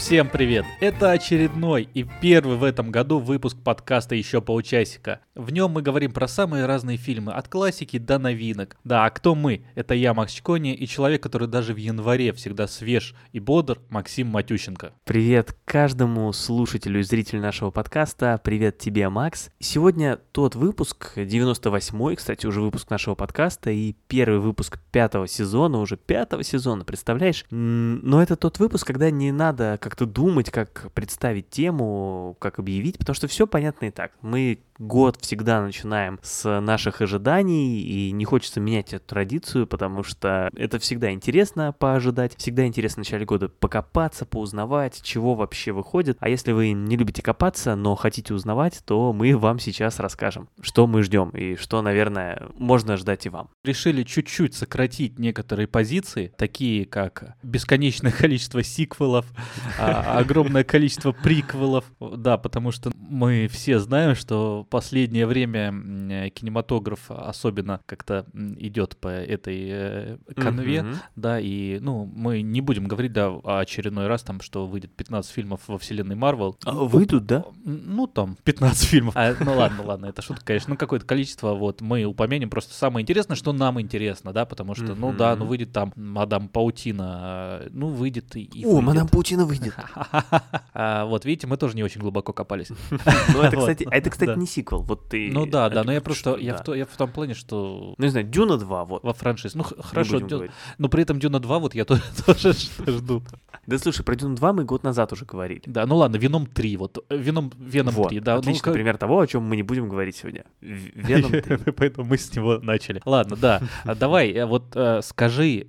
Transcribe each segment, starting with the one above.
Всем привет! Это очередной и первый в этом году выпуск подкаста «Еще полчасика». В нем мы говорим про самые разные фильмы, от классики до новинок. Да, а кто мы? Это я, Макс Чкони, и человек, который даже в январе всегда свеж и бодр, Максим Матющенко. Привет каждому слушателю и зрителю нашего подкаста. Привет тебе, Макс. Сегодня тот выпуск, 98-й, кстати, уже выпуск нашего подкаста, и первый выпуск пятого сезона, уже пятого сезона, представляешь? Но это тот выпуск, когда не надо как-то думать, как представить тему, как объявить, потому что все понятно и так. Мы год всегда начинаем с наших ожиданий, и не хочется менять эту традицию, потому что это всегда интересно поожидать, всегда интересно в начале года покопаться, поузнавать, чего вообще выходит. А если вы не любите копаться, но хотите узнавать, то мы вам сейчас расскажем, что мы ждем и что, наверное, можно ждать и вам. Решили чуть-чуть сократить некоторые позиции, такие как бесконечное количество сиквелов, а, огромное количество приквелов, да, потому что мы все знаем, что последнее время кинематограф особенно как-то идет по этой э, конве, mm-hmm. да, и, ну, мы не будем говорить, да, очередной раз там, что выйдет 15 фильмов во вселенной Марвел. А, выйдут, да? Ну, там, 15 фильмов. А, ну, ладно, ладно, это шутка, конечно, ну, какое-то количество, вот, мы упомянем просто самое интересное, что нам интересно, да, потому что, mm-hmm. ну, да, ну, выйдет там Мадам Паутина, ну, выйдет и... и О, выйдет. Мадам Паутина выйдет. а, вот, видите, мы тоже не очень глубоко копались. Ну, это, кстати, это, кстати, не сиквел. Вот ты. Ну да, да, но я просто я в я в том плане, что. Ну не знаю, Дюна 2, вот. Во франшизе. Ну хорошо, но при этом Дюна 2 вот я тоже жду. Да слушай, про Дюну 2 мы год назад уже говорили. Да, ну ладно, Веном 3, вот Веном Веном 3, да. Ну, отличный пример того, о чем мы не будем говорить сегодня. Веном 3. Поэтому мы с него начали. Ладно, да. А давай, э, вот э, скажи,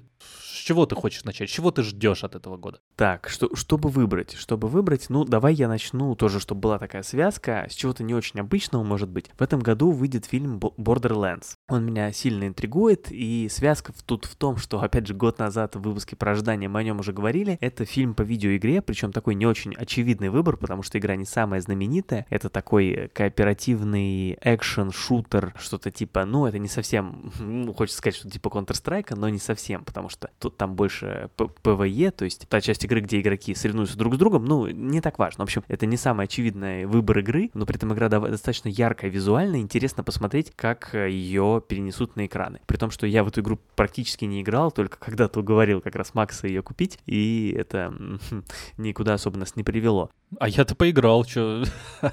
чего ты хочешь начать? Чего ты ждешь от этого года? Так, что, чтобы выбрать? Чтобы выбрать, ну, давай я начну тоже, чтобы была такая связка, с чего-то не очень обычного, может быть. В этом году выйдет фильм Borderlands. Он меня сильно интригует, и связка тут в том, что, опять же, год назад в выпуске про ожидание мы о нем уже говорили. Это фильм по видеоигре, причем такой не очень очевидный выбор, потому что игра не самая знаменитая. Это такой кооперативный экшен-шутер, что-то типа, ну, это не совсем, ну, хочется сказать, что типа Counter-Strike, но не совсем, потому что тут там больше PvE, то есть та часть игры, где игроки соревнуются друг с другом, ну, не так важно. В общем, это не самый очевидный выбор игры, но при этом игра достаточно яркая визуально, интересно посмотреть, как э, ее перенесут на экраны. При том, что я в эту игру практически не играл, только когда-то уговорил как раз Макса ее купить, и это никуда особо нас не привело. А я-то поиграл, что?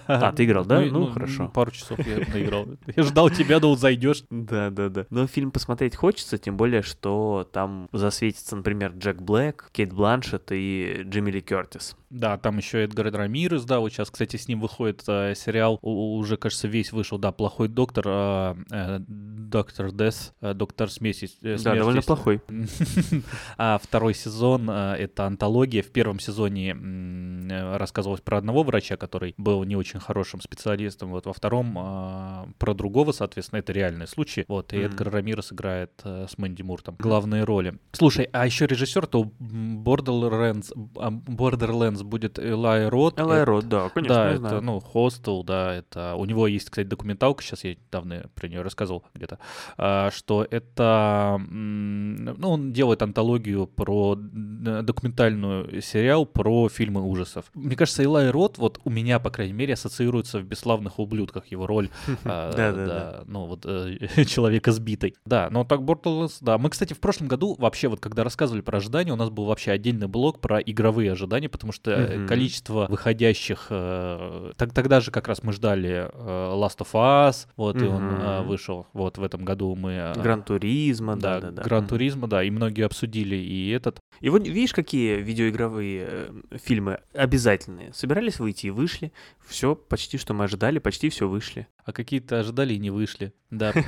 А, ты играл, да? Ну, ну, ну хорошо. Пару часов я наиграл. Я ждал тебя, да вот зайдешь. Да, да, да. Но фильм посмотреть хочется, тем более, что там засветится, например, Джек Блэк, Кейт Бланшет и Джимми Ли Кертис. Да, там еще Эдгар Рамирес, да, вот сейчас, кстати, с ним выходит э, сериал, уже, кажется, весь вышел, да, «Плохой доктор», э, э, «Доктор Дес», э, «Доктор Смеси». Э, да, довольно плохой. а второй сезон э, — это антология. В первом сезоне э, рассказывалось про одного врача, который был не очень хорошим специалистом, вот во втором э, про другого, соответственно, это реальный случай. Вот, и mm-hmm. Эдгар Рамирес играет э, с Мэнди Мур там главные роли. Слушай, а еще режиссер-то Borderlands, Borderlands Friends будет Элай Рот. Элай Рот, да, конечно, Да, это, знаю. ну, Хостел, да, это... У него есть, кстати, документалка, сейчас я недавно про нее рассказывал где-то, а, что это... Ну, он делает антологию про документальную сериал про фильмы ужасов. Мне кажется, Элай Рот, вот у меня, по крайней мере, ассоциируется в «Бесславных ублюдках» его роль. А, да-да-да. Ну, вот э, человека сбитой. Да, но так Borderlands, да. Мы, кстати, в прошлом году вообще, вот когда рассказывали про ожидания, у нас был вообще отдельный блог про игровые ожидания, потому что mm-hmm. количество выходящих... Э, тогда же как раз мы ждали э, Last of Us, вот, и он э, вышел. Вот в этом году мы... Э, Гран-туризма, да, да, да. Гран-туризма, да, и многие обсудили и этот. И вот видишь, какие видеоигровые э, фильмы обязательные. Собирались выйти и вышли. Все почти, что мы ожидали, почти все вышли. А какие-то ожидали и не вышли. Да.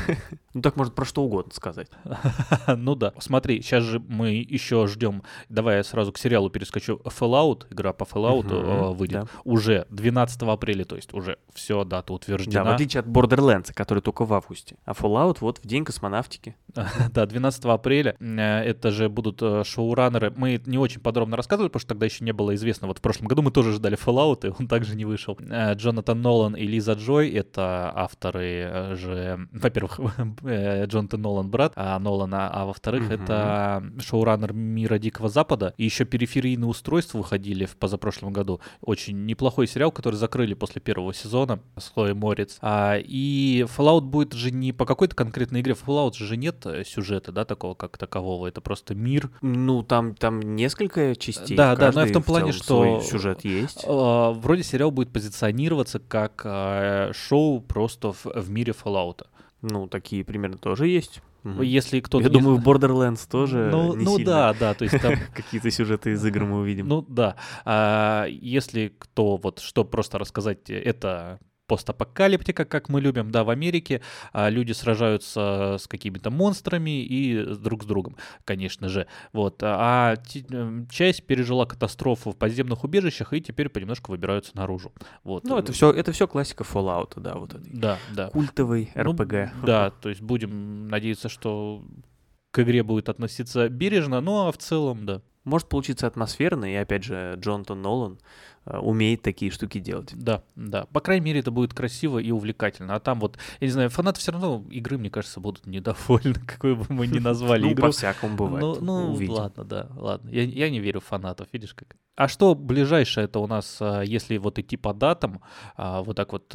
Ну так может про что угодно сказать. Ну да. Смотри, сейчас же мы еще ждем. Давай я сразу к сериалу перескочу. Fallout, игра по Fallout э, выйдет уже 12 апреля, то есть уже все, дата утверждена. Да, в отличие от Borderlands, который только в августе. А Fallout вот в день космонавтики. Да, 12 апреля. Э, это же будут э, шоураннеры. Мы не очень подробно рассказывали, потому что тогда еще не было известно. Вот в прошлом году мы тоже ждали Fallout, и он также не вышел. Джонатан Нолан и Лиза Джой — это авторы э, же, во-первых, э, Джонатан Нолан брат а Нолана, а во-вторых, mm-hmm. это шоураннер Мира Дикого Запада. И еще периферийные устройства выходили в позапрошлом году. Очень неплохой сериал, который закрыли после первого сезона с Хлоей Морец. А, и Fallout будет же не по какой-то конкретной игре. В Fallout же нет сюжета, да, такого как такового. Это просто мир. Ну, там, там несколько частей. Да, да, но я в том плане, что сюжет есть. Э, вроде сериал будет позиционироваться как э, шоу просто в, в мире Fallout. Ну, такие примерно тоже есть. Если кто-то... Я не... думаю, в Borderlands тоже Ну, не ну сильно. да, да, то есть там... Какие-то сюжеты из игр мы увидим. Ну да. А, если кто, вот, что просто рассказать, это постапокалиптика, как мы любим, да, в Америке а люди сражаются с какими-то монстрами и друг с другом, конечно же. Вот. А эм, часть пережила катастрофу в подземных убежищах и теперь понемножку выбираются наружу. Вот. Ну, это все, это все классика Fallout, да, вот это. Да, да. Культовый RPG. Ну, да, то есть будем надеяться, что к игре будет относиться бережно, ну а в целом, да. Может получиться атмосферно, и опять же, Джонатан Нолан умеет такие штуки делать. Да, да. По крайней мере, это будет красиво и увлекательно. А там вот, я не знаю, фанаты все равно игры, мне кажется, будут недовольны, какой бы мы ни назвали ну, игру. по-всякому бывает. Ну, ну ладно, да, ладно. Я, не верю в фанатов, видишь как. А что ближайшее это у нас, а, если вот идти по датам, а, вот так вот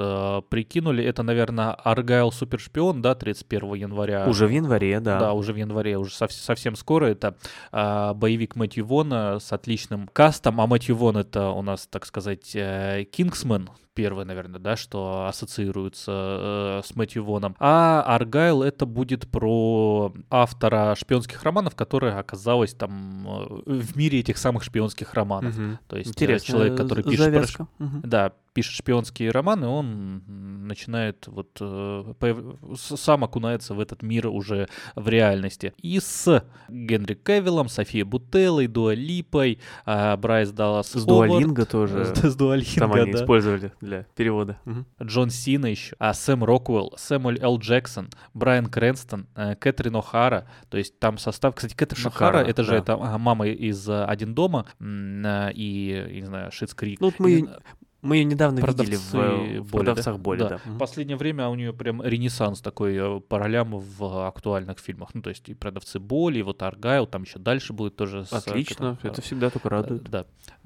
прикинули, это, наверное, Аргайл Супершпион, да, 31 января. Уже в январе, да. Да, уже в январе, уже совсем скоро. Это боевик Мэтью Вона с отличным кастом, а Мэтью Вон это у нас так сказать, э, Кингсмен, первый, наверное, да, что ассоциируется э, с Мэтью Воном. А Аргайл это будет про автора шпионских романов, которая оказалась там э, в мире этих самых шпионских романов. Угу. То есть Интересная человек, который пишет завязка. про... угу. да, пишет шпионские романы, он начинает вот э, сам окунается в этот мир уже в реальности. И с Генри Кевиллом, Софией Бутеллой, Дуа Липой, э, Брайс Даллас С Дуалинго тоже. С, Дуалинго, Там они да. использовали для перевода. Угу. Джон Сина еще, а Сэм Роквелл, Сэмюэль Л. Джексон, Брайан Крэнстон, э, Кэтрин О'Хара. То есть там состав... Кстати, Кэтрин О'Хара, это же да. это мама из э, «Один дома» и, не знаю, Schitt's Creek. Ну, вот мы, мы ее недавно Продавцы видели в, э, в боли, «Продавцах да? боли». Да. Да. В последнее время у нее прям ренессанс такой э, по ролям в актуальных фильмах. Ну, то есть и «Продавцы боли», и вот «Аргайл», там еще дальше будет тоже. с, э, Отлично, как- это всегда только радует. Да.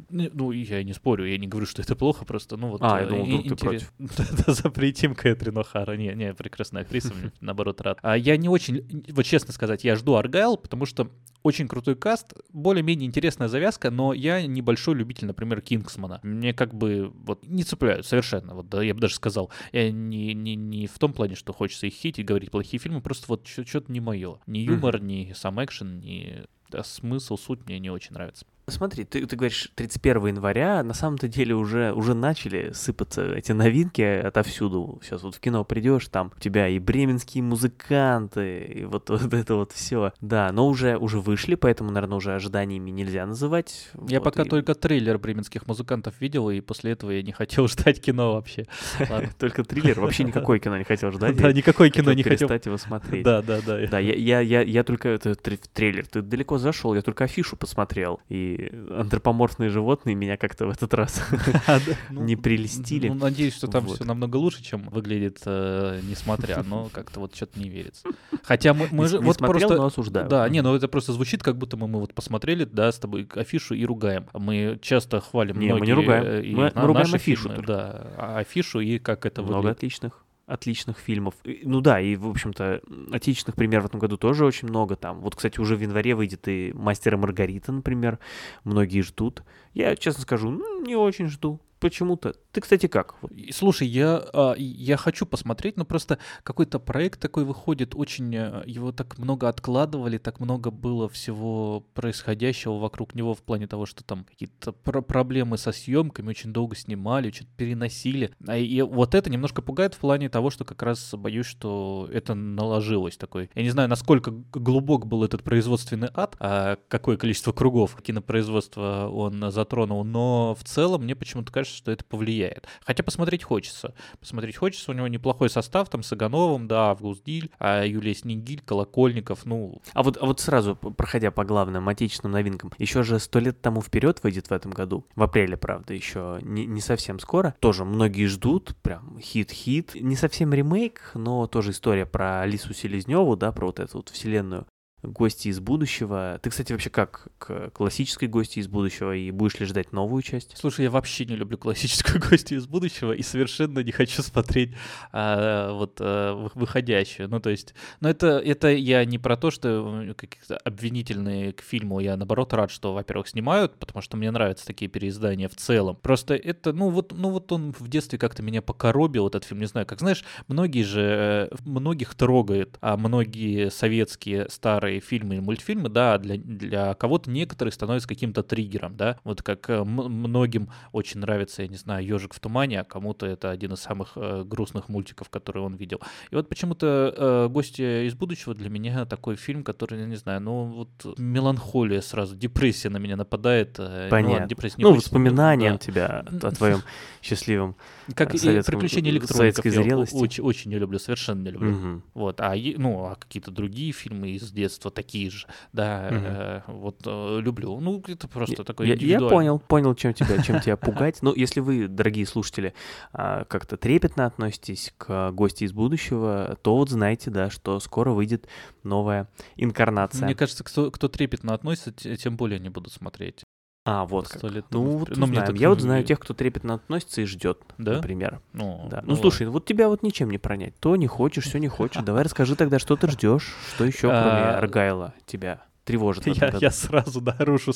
Не- Ну, я не спорю, я не говорю, что это плохо, просто, ну вот... А, я думал, вдруг ты интерес- Да, Запретим Кэтрин О'Хара. Не, не, прекрасная актриса, наоборот, рад. А я не очень, вот честно сказать, я жду Аргайл, потому что очень крутой каст, более-менее интересная завязка, но я небольшой любитель, например, Кингсмана. Мне как бы вот не цепляют совершенно, вот да, я бы даже сказал. Я не, не, не в том плане, что хочется их хитить, говорить плохие фильмы, просто вот что-то не мое. Ни юмор, ни сам экшен, ни да, смысл, суть мне не очень нравится. Смотри, ты, ты говоришь 31 января, на самом-то деле уже, уже начали сыпаться эти новинки отовсюду. Сейчас вот в кино придешь, там у тебя и бременские музыканты, и вот, вот это вот все. Да, но уже, уже вышли, поэтому, наверное, уже ожиданиями нельзя называть. Я Вот, пока и- только трейлер бременских музыкантов видел, и после этого я не хотел ждать кино вообще. Только триллер, вообще никакое кино не хотел ждать. Да, никакое кино не хотел. перестать его смотреть. Да, да, да. Да, я, только трейлер, ты далеко зашел, я только афишу посмотрел. И антропоморфные животные меня как-то в этот раз А, ну, не прелестили. Ну, надеюсь, что там все намного лучше, чем выглядит, э, несмотря, но как-то вот что-то не верится. Хотя мы, же вот просто... но осуждаю. Да, не, ну это просто звучит, как будто мы, вот посмотрели, да, с тобой афишу и ругаем. Мы часто хвалим Не, мы не ругаем. э, Мы- ругаем афишу. Да, а афишу и как это Много выглядит. отличных отличных фильмов. И- Ну да, и, в общем-то, отечественных примеров в этом году тоже очень много там. Вот, кстати, уже в январе выйдет и «Мастер и Маргарита», например. Многие ждут. Я, честно скажу, не очень жду. Почему-то. Ты, кстати, как? Слушай, я, а, я хочу посмотреть, но просто какой-то проект такой выходит, очень э, его так много откладывали, так много было всего происходящего вокруг него в плане того, что там какие-то про- проблемы со съемками, очень долго снимали, что-то переносили. А И вот это немножко пугает в плане того, что как раз боюсь, что это наложилось такой. Я не знаю, насколько глубок был этот производственный ад, а какое количество кругов кинопроизводства он затронул, но в целом мне почему-то кажется, кажется, что это повлияет. Хотя посмотреть хочется. Посмотреть хочется, у него неплохой состав, там с Игановым, да, Август Диль, а Юлия Снегиль, Колокольников, ну... А вот, а вот сразу, проходя по главным отечественным новинкам, еще же сто лет тому вперед выйдет в этом году, в апреле, правда, еще не, не совсем скоро. Тоже многие ждут, прям хит-хит. Не совсем ремейк, но тоже история про Алису Селезневу, да, про вот эту вот вселенную гости из будущего. Ты, кстати, вообще как к классической гости из будущего и будешь ли ждать новую часть? Слушай, я вообще не люблю классическую гости из будущего и совершенно не хочу смотреть а, вот а, выходящую. Ну, то есть, ну, это, это я не про то, что какие-то обвинительные к фильму. Я, наоборот, рад, что, во-первых, снимают, потому что мне нравятся такие переиздания в целом. Просто это, ну, вот, ну, вот он в детстве как-то меня покоробил, этот фильм, не знаю, как, знаешь, многие же, многих трогает, а многие советские старые старые фильмы и мультфильмы, да, для, для кого-то некоторые становятся каким-то триггером, да, вот как э, многим очень нравится, я не знаю, «Ежик в тумане», а кому-то это один из самых э, грустных мультиков, которые он видел. И вот почему-то э, «Гости из будущего» для меня такой фильм, который, я не знаю, ну вот меланхолия сразу, депрессия на меня нападает. Э, Понятно. Ну, ладно, депрессия не ну воспоминания да. тебя о твоем счастливом Как и «Приключения электроников» я очень, очень не люблю, совершенно не люблю. Угу. Вот, а, ну, а какие-то другие фильмы из детства детства такие же, да, угу. э, вот э, люблю. Ну, это просто я, такой я, я понял, понял, чем тебя, чем тебя пугать. Но если вы, дорогие слушатели, э, как-то трепетно относитесь к гости из будущего, то вот знаете, да, что скоро выйдет новая инкарнация. Мне кажется, кто, кто трепетно относится, тем более не будут смотреть. А, вот как. Лет ну, вот ну, знаем. Я вот знаю тех, кто трепетно относится и ждет, да? например. Ну, да. ну, ну слушай, вот тебя вот ничем не пронять. То не хочешь, все не хочешь. Давай расскажи тогда, что ты ждешь, что еще, кроме а, Аргайла, тебя тревожит. Я, я сразу нарушу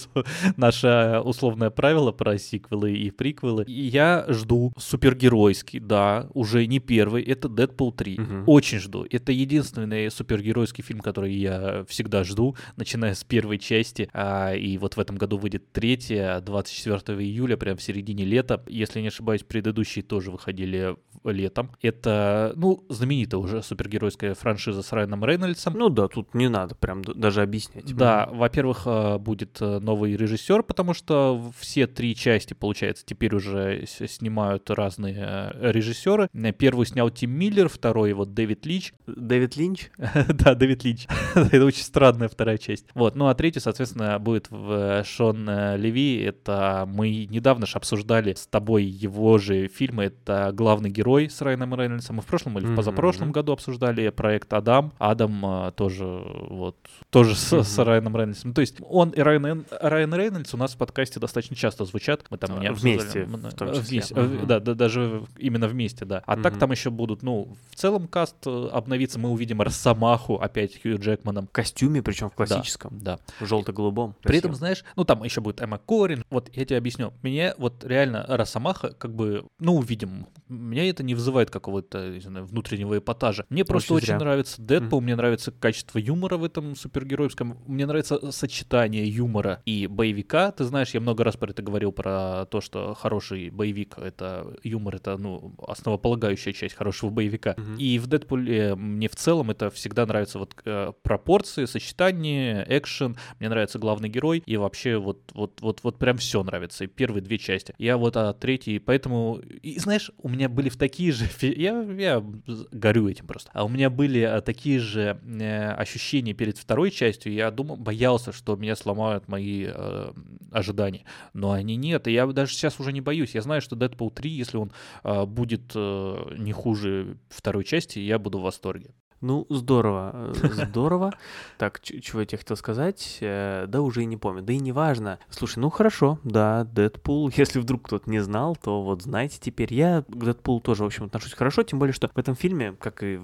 наше условное правило про сиквелы и приквелы. Я жду супергеройский, да, уже не первый, это Дэдпул 3. Угу. Очень жду. Это единственный супергеройский фильм, который я всегда жду, начиная с первой части. А, и вот в этом году выйдет третья, 24 июля, прям в середине лета. Если не ошибаюсь, предыдущие тоже выходили летом. Это, ну, знаменитая уже супергеройская франшиза с Райаном Рейнольдсом. Ну да, тут не надо прям даже объяснять. Да, во-первых, э, будет э, новый режиссер, потому что все три части, получается, теперь уже снимают разные э, режиссеры. Первый снял Тим Миллер, второй вот Дэвид Линч. Дэвид Линч? да, Дэвид Линч. Это очень странная вторая часть. Вот, ну а третий, соответственно, будет в Шон Леви. Это мы недавно же обсуждали с тобой его же фильмы. Это главный герой с Райаном Рейнольдсом. Мы в прошлом или в позапрошлом году обсуждали проект Адам. Адам тоже вот тоже с, с Райаном Рейнольдсом. Ну, то есть он и Райан, Райан Рейнольдс у нас в подкасте достаточно часто звучат. Мы там не вместе, в том числе. Вместе, uh-huh. да, да, даже именно вместе, да. А uh-huh. так там еще будут, ну, в целом каст э, обновится, мы увидим Росомаху опять Хью Джекманом. В костюме, причем в классическом. Да. да. Желто-голубом. При этом, знаешь, ну там еще будет Эмма Корин. Вот я тебе объясню. Мне вот реально Росомаха, как бы, ну, увидим. Меня это не вызывает какого-то, знаю, внутреннего эпатажа. Мне просто очень, очень нравится Дэдпул, mm-hmm. мне нравится качество юмора в этом супергеройском. Мне нравится сочетание юмора и боевика. Ты знаешь, я много раз про это говорил, про то, что хороший боевик — это юмор, это, ну, основополагающая часть хорошего боевика. Mm-hmm. И в Дэдпуле мне в целом это всегда нравится вот э, пропорции, сочетание, экшен. Мне нравится главный герой, и вообще вот, вот, вот, вот прям все нравится. И первые две части. Я вот а третий, поэтому... И знаешь, у меня были в такие же... Я, я горю этим просто. А у меня были а, такие же э, ощущения перед второй частью. Я думал, боялся, что меня сломают мои э, ожидания. Но они нет. И я даже сейчас уже не боюсь. Я знаю, что Deadpool 3, если он э, будет э, не хуже второй части, я буду в восторге. Ну, здорово, э, здорово. Так, чего я тебе хотел сказать? Э, да уже и не помню. Да и не важно. Слушай, ну хорошо, да, Дэдпул. Если вдруг кто-то не знал, то вот знаете теперь. Я к Дэдпулу тоже, в общем, отношусь хорошо, тем более, что в этом фильме, как и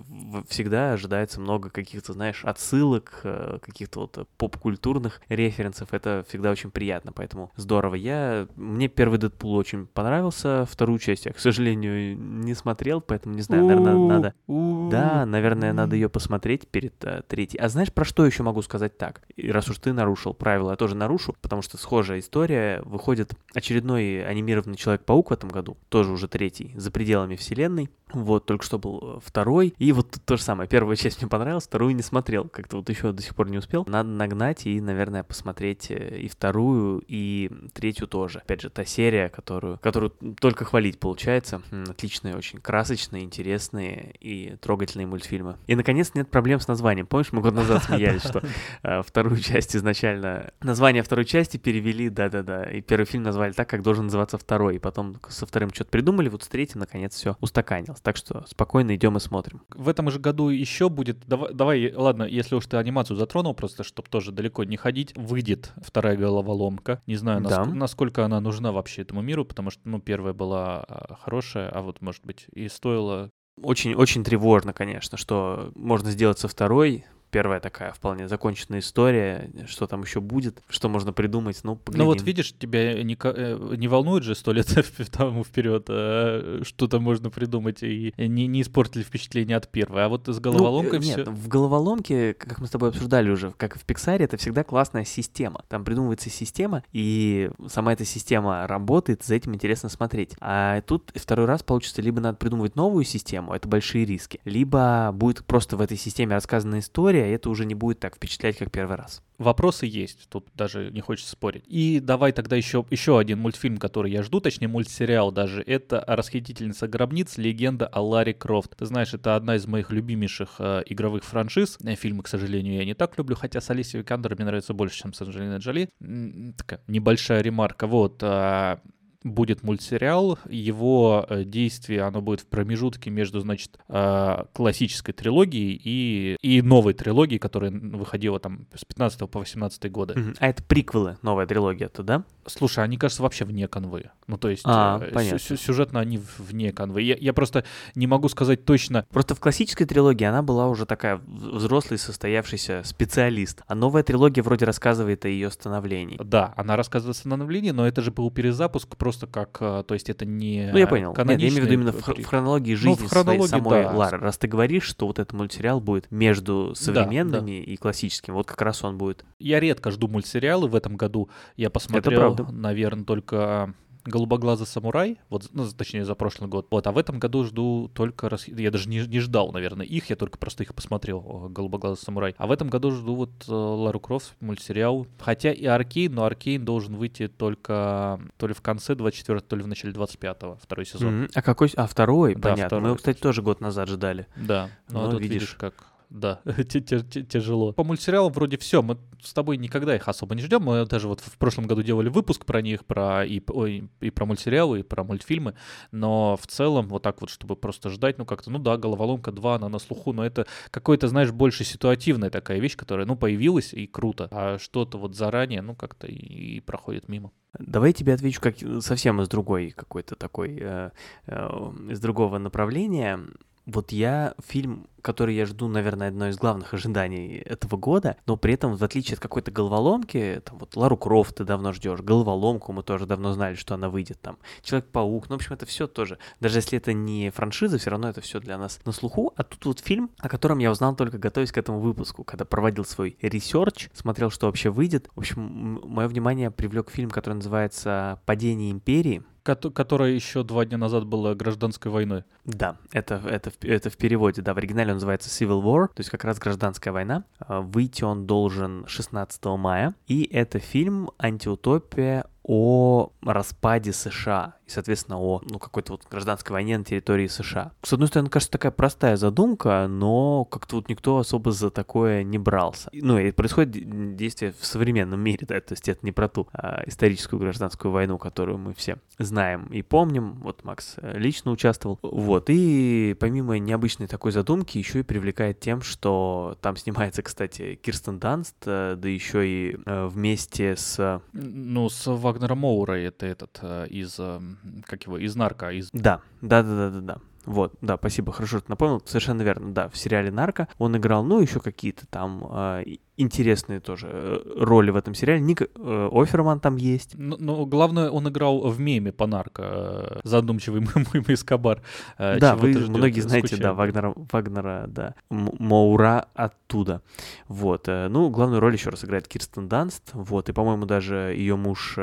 всегда, ожидается много каких-то, знаешь, отсылок, э, каких-то вот поп-культурных референсов. Это всегда очень приятно, поэтому здорово. Я... Мне первый Дэдпул очень понравился, вторую часть я, к сожалению, не смотрел, поэтому не знаю, наверное, надо... Да, наверное, надо надо ее посмотреть перед э, третьей. А знаешь, про что еще могу сказать так? И раз уж ты нарушил правила, я тоже нарушу, потому что схожая история. Выходит очередной анимированный Человек-паук в этом году, тоже уже третий, за пределами вселенной. Вот, только что был э, второй. И вот тут то же самое. Первая часть мне понравилась, вторую не смотрел. Как-то вот еще до сих пор не успел. Надо нагнать и, наверное, посмотреть э, и вторую, и третью тоже. Опять же, та серия, которую, которую только хвалить получается. Отличные, очень красочные, интересные и трогательные мультфильмы. И, наконец, нет проблем с названием. Помнишь, мы год назад смеялись, что э, вторую часть изначально... Название второй части перевели, да-да-да. И первый фильм назвали так, как должен называться второй. И потом со вторым что-то придумали, вот с третьим, наконец, все устаканилось. Так что спокойно идем и смотрим. В этом же году еще будет... Давай, давай ладно, если уж ты анимацию затронул, просто чтобы тоже далеко не ходить, выйдет вторая головоломка. Не знаю, Да. наск- насколько она нужна вообще этому миру, потому что, ну, первая была а, хорошая, а вот, может быть, и стоила Очень-очень тревожно, конечно, что можно сделать со второй. Первая такая вполне законченная история. Что там еще будет? Что можно придумать? Ну, поглядим. Ну вот видишь, тебя не, э, не волнует же сто лет тому вперед, э, что-то можно придумать и не, не испортили впечатление от первой. А вот с Ну, головоломкой все. Нет, в головоломке, как мы с тобой обсуждали уже, как и в Пиксаре, это всегда классная система. Там придумывается система, и сама эта система работает, за этим интересно смотреть. А тут второй раз получится, либо надо придумывать новую систему, это большие риски, либо будет просто в этой системе рассказана история, и это уже не будет так впечатлять, как первый раз. Вопросы есть, тут даже не хочется спорить. И давай тогда еще, еще один мультфильм, который я жду, точнее мультсериал даже, это «Расхитительница гробниц. Легенда о Ларе Крофт». Ты знаешь, это одна из моих любимейших э, игровых франшиз. Э, Фильмы, к сожалению, я не так люблю, хотя с Алисией Викандер мне нравится больше, чем с Анджелиной Джоли. Такая небольшая ремарка. Вот, а, будет мультсериал, его э, действие, оно будет в промежутке между, значит, э, классической трилогией и, и новой трилогией, которая выходила там с 15 по 18 годы. А это приквелы, новая трилогия-то, да? Слушай, они, кажется, вообще вне канвы. Ну, то есть, А, э, сю- сюжетно они вне канвы. Я, я просто не могу сказать точно. Просто в классической трилогии она была уже такая взрослый, состоявшийся специалист. А новая трилогия вроде рассказывает о ее становлении. Да, она рассказывает о становлении, но это же был перезапуск просто как... э, То есть это не Ну, я понял. Нет, я имею в виду именно в, хронологии Ну, в жизни своей хронологии, самой да. Лары. Раз ты говоришь, что вот этот мультсериал будет между современными и классическим, вот как раз он будет. Я редко жду мультсериалы. В этом году я посмотрел, наверное, только «Голубоглазый самурай», вот, ну, точнее, за прошлый год. Вот, а в этом году жду только... рас- Я даже не, не ждал, наверное, их, я только просто их посмотрел, «Голубоглазый самурай». А в этом году жду вот э, Лару Крофт, мультсериал. Хотя и Аркейн, но Аркейн должен выйти только то ли в конце 24 то ли в начале 25-го, второй сезон. Мгм. А какой? А второй? Да, Понятно. Мы второй. его, кстати, тоже год назад ждали. Да, но Ну, тут видишь. видишь как... Да, тяжело. По мультсериалам вроде все. Мы с тобой никогда их особо не ждем. Мы даже вот в прошлом году делали выпуск про них, про и, ой, и про мультсериалы, и про мультфильмы. Но в целом, вот так вот, чтобы просто ждать, ну как-то, ну да, головоломка 2, она на слуху, но это какой-то, знаешь, больше ситуативная такая вещь, которая, ну, появилась и круто. А что-то вот заранее, ну, как-то и, и проходит мимо. Давай я тебе отвечу как совсем из другой какой-то такой, э, э, из другого направления. Вот я фильм, который я жду, наверное, одно из главных ожиданий этого года, но при этом, в отличие от какой-то головоломки, там вот Лару Крофт ты давно ждешь, головоломку мы тоже давно знали, что она выйдет, там Человек-паук, ну, в общем, это все тоже. Даже если это не франшиза, все равно это все для нас на слуху. А тут вот фильм, о котором я узнал только готовясь к этому выпуску, когда проводил свой research, смотрел, что вообще выйдет. В общем, мое внимание привлек фильм, который называется «Падение империи». Кото- которая еще два дня назад была гражданской войной. Да, это, это, это в переводе, да, в оригинале он называется Civil War, то есть как раз гражданская война. А, Выйти он должен 16 мая, и это фильм антиутопия о распаде США и, соответственно, о ну, какой-то вот гражданской войне на территории США. С одной стороны, кажется, такая простая задумка, но как-то вот никто особо за такое не брался. Ну, и происходит действие в современном мире, да, то есть это не про ту а, историческую гражданскую войну, которую мы все знаем и помним. Вот Макс э, лично участвовал. Вот, и помимо необычной такой задумки, еще и привлекает тем, что там снимается, кстати, Кирстен Данст, э, да еще и э, вместе с... Ну, с Вагнером Моурой это этот э, из, э, как его, из Нарка, из Да, да-да-да-да-да. Вот, да, спасибо, хорошо, что напомнил, совершенно верно, да, в сериале «Нарко» он играл, ну, еще какие-то там, э, интересные тоже э, роли в этом сериале. Ник э, Оферман там есть. Но, но главное, он играл в меме по нарко, э, задумчивый мой Эскобар. Да, вы многие знаете, да, Вагнера, Вагнера, да, Моура оттуда. Вот, ну, главную роль еще раз играет Кирстен Данст, вот, и, по-моему, даже ее муж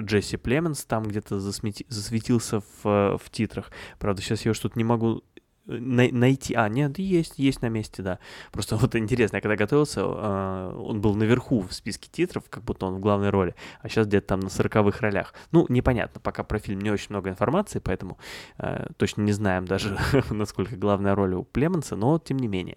Джесси Племенс там где-то засмети... засветился в, в титрах. Правда, сейчас я что-то не могу найти... А, нет, есть, есть на месте, да. Просто вот интересно, я когда готовился, э, он был наверху в списке титров, как будто он в главной роли, а сейчас где-то там на сороковых ролях. Ну, непонятно, пока про фильм не очень много информации, поэтому э, точно не знаем даже, насколько главная роль у Племенса, но тем не менее.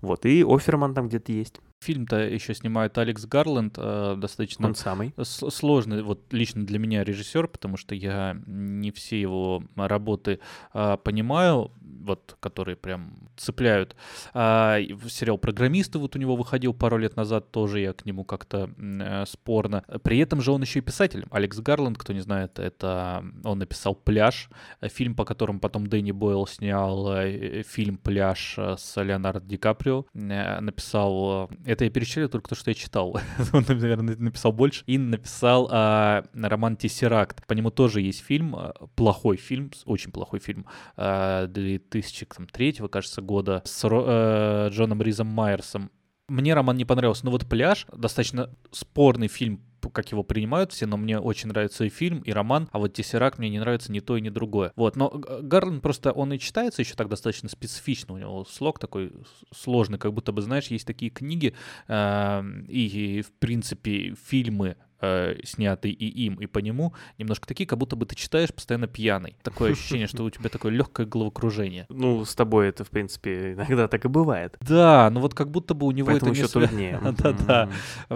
Вот, и Оферман там где-то есть. Фильм-то еще снимает Алекс Гарленд, э, достаточно Он самый. сложный, вот лично для меня режиссер, потому что я не все его работы э, понимаю, вот, которые прям цепляют. А, сериал «Программисты» вот у него выходил пару лет назад, тоже я к нему как-то э, спорно. При этом же он еще и писатель. Алекс Гарленд, кто не знает, это он написал «Пляж», фильм, по которому потом Дэнни Бойл снял э, фильм «Пляж» с Леонардо Ди Каприо. Э, написал это я перечислил только то, что я читал. Он, наверное, написал больше. И написал а, роман «Тессеракт». По нему тоже есть фильм, а, плохой фильм, очень плохой фильм, а, 2003, кажется, года с а, Джоном Ризом Майерсом. Мне роман не понравился, но вот «Пляж» достаточно спорный фильм как его принимают все, но мне очень нравится и фильм, и роман, а вот Тессеракт мне не нравится ни то и ни другое. Вот, но Гарланд просто, он и читается еще так достаточно специфично, у него слог такой сложный, как будто бы, знаешь, есть такие книги э, и, в принципе, фильмы, э, снятый и им, и по нему, немножко такие, как будто бы ты читаешь постоянно пьяный. Такое ощущение, что у тебя такое легкое головокружение. Ну, с тобой это, в принципе, иногда так и бывает. Да, ну вот как будто бы у него Поэтому это еще труднее. Да-да,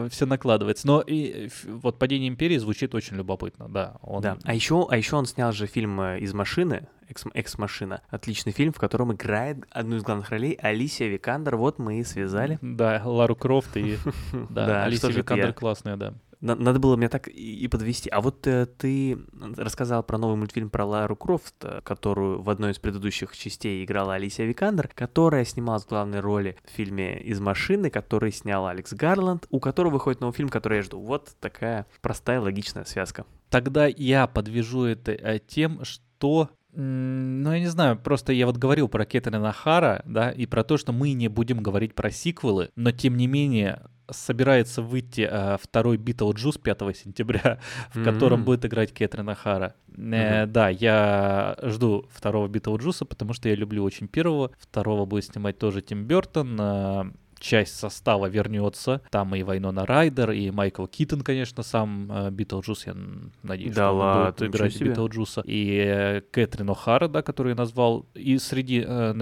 все накладывается. Но и вот «Падение империи» звучит очень любопытно, да. Да, а еще, а еще он снял же фильм э, «Из машины», «Экс-машина». Отличный фильм, в котором играет одну из главных ролей Алисия Викандер. Вот мы и связали. Да, Лару Крофт и... Да, Алисия Викандер классная, да. Надо было меня так и подвести. А вот э, ты рассказал про новый мультфильм про Лару Крофт, э, которую в одной из предыдущих частей играла Алисия Викандер, которая снималась в главной роли в фильме «Из машины», который снял Алекс Гарланд, у которого выходит новый фильм, который я жду. Вот такая простая логичная связка. Тогда я подвяжу это э, тем, что ну, я не знаю, просто я вот говорил про Кэтрин О'Хара, да, и про то, что мы не будем говорить про сиквелы, но тем не менее собирается выйти э, второй Битлджус 5 сентября, в mm-hmm. котором будет играть Кэтрин О'Хара. Mm-hmm. да, я жду второго Битлджуса, потому что я люблю очень первого. Второго будет снимать тоже Тим Бертон. Э, часть состава вернется. Там и Вайнона Райдер, и Майкл Китон, конечно, сам э, Битлджус, я надеюсь, да что ладно, он будет играть Битлджуса. И э, Кэтрин О'Хара, да, которую я назвал. И среди э,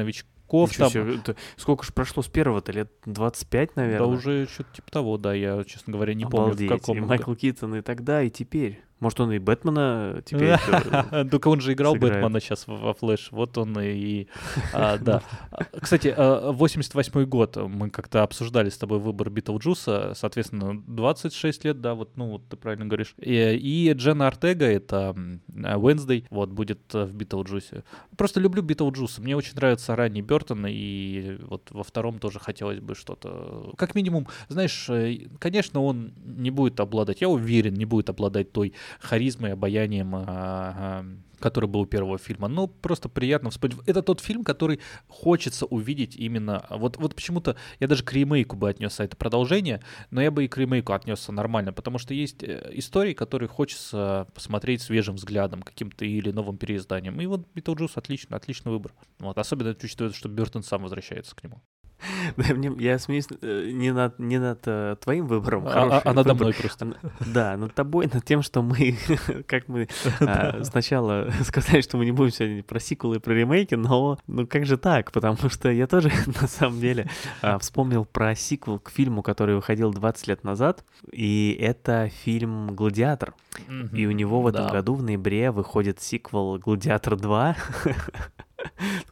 новичков Ков там... Себе, это, сколько же прошло с первого-то? Лет 25, наверное? Да уже что-то типа того, да. Я, честно говоря, не Обалдеть. помню, в каком... И Майкл Китон и тогда, и теперь. Может, он и Бэтмена теперь Только он же играл Бэтмена сейчас во Флэш. Вот он и... А, да. Кстати, 88 а, год. Мы как-то обсуждали с тобой выбор Битлджуса. Соответственно, 26 лет, да, вот, ну, вот ты правильно говоришь. И Джена Ортега, это Wednesday, вот, будет в Битлджусе. Просто люблю Битлджуса. Мне очень нравится ранний Бертон, и вот во втором тоже хотелось бы что-то... Как минимум, знаешь, э, конечно, он не будет обладать, я уверен, не будет обладать той харизмой, обаянием, а, а, который был у первого фильма. Но просто приятно вспомнить. Это тот фильм, который хочется увидеть именно... Вот, вот почему-то я даже к ремейку бы отнесся это продолжение, но я бы и к ремейку отнесся нормально, потому что есть э, истории, которые хочется посмотреть свежим взглядом, каким-то или новым переизданием. И вот Битлджус отлично, отличный выбор. Вот, особенно учитывая, что Бертон сам возвращается к нему. Я смеюсь э, не над, не над э, твоим выбором, а, а, а надо мной просто. Да, над тобой, над тем, что мы, как мы а, сначала сказали, что мы не будем сегодня про сиквелы и про ремейки, но ну как же так? Потому что я тоже, на самом деле, вспомнил про сиквел к фильму, который выходил 20 лет назад, и это фильм «Гладиатор». И у него в этом году в ноябре выходит сиквел «Гладиатор 2».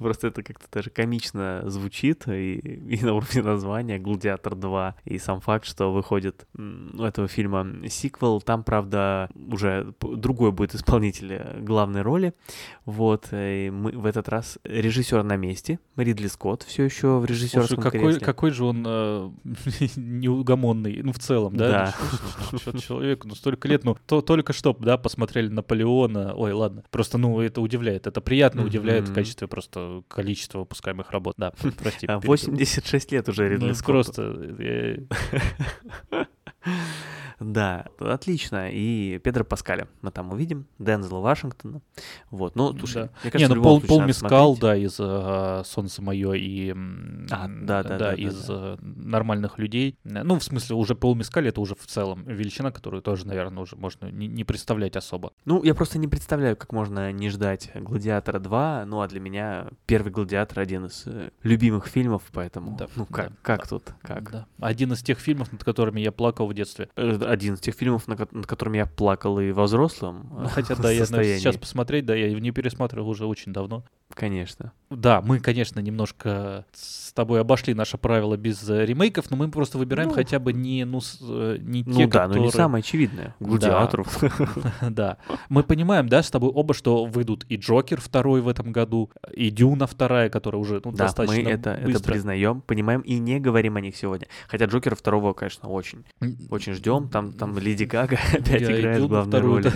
Просто это как-то даже комично звучит, и, и на уровне названия «Гладиатор 2», и сам факт, что выходит у этого фильма сиквел, там, правда, уже другой будет исполнитель э, главной роли, вот, и мы в этот раз режиссер на месте, Ридли Скотт все еще в режиссерском Слушай, какой, кресле. какой же он э, неугомонный, ну, в целом, да? Да. Человеку, ну, столько лет, ну, то, только что, да, посмотрели Наполеона, ой, ладно, просто, ну, это удивляет, это приятно удивляет в качестве просто количества выпускаемых работ, да, прости. А, перебил. 86 лет уже Ридли Ну, Скотту. просто, э, Да, отлично. И Педро Паскаля мы там увидим, Дензела Вашингтона. Вот, ну, слушай, Да. мне Не, кажется, в ну Пол, Пол надо Мескал, смотреть. да, из э, Солнце мое и А, да, да, да, да, из да. э, нормальных людей. Ну, в смысле, уже Пол Мескаль это уже в целом величина, которую тоже, наверное, уже можно не, не представлять особо. Ну, я просто не представляю, как можно не ждать «Гладиатора 2», ну, а для меня первый «Гладиатор» один из э, любимых фильмов, поэтому, Да, ну, как, да, как да. тут, как? Да. Один из тех фильмов, над которыми я плакал в детстве. Э, Один из тех фильмов, на над которыми я плакал и во взрослом Ну, хотя, да, я знаю, сейчас посмотреть, да, я не пересматривал уже очень давно. Конечно. Да, мы, конечно, немножко с тобой обошли наше правило без э, ремейков, но мы просто выбираем Ну, хотя бы не, ну, э, не те, Ну да, но не которые- самое очевидное. «Гладиаторов». Да. Мы понимаем, да, с тобой оба, что выйдут и Джокер второй в этом году, и Дюна вторая, которая уже ну, Да, достаточно мы это, это признаем, понимаем и не говорим о них сегодня. Хотя Джокера второго, конечно, очень, очень ждем. Там, там Леди Гага опять играет главную роль.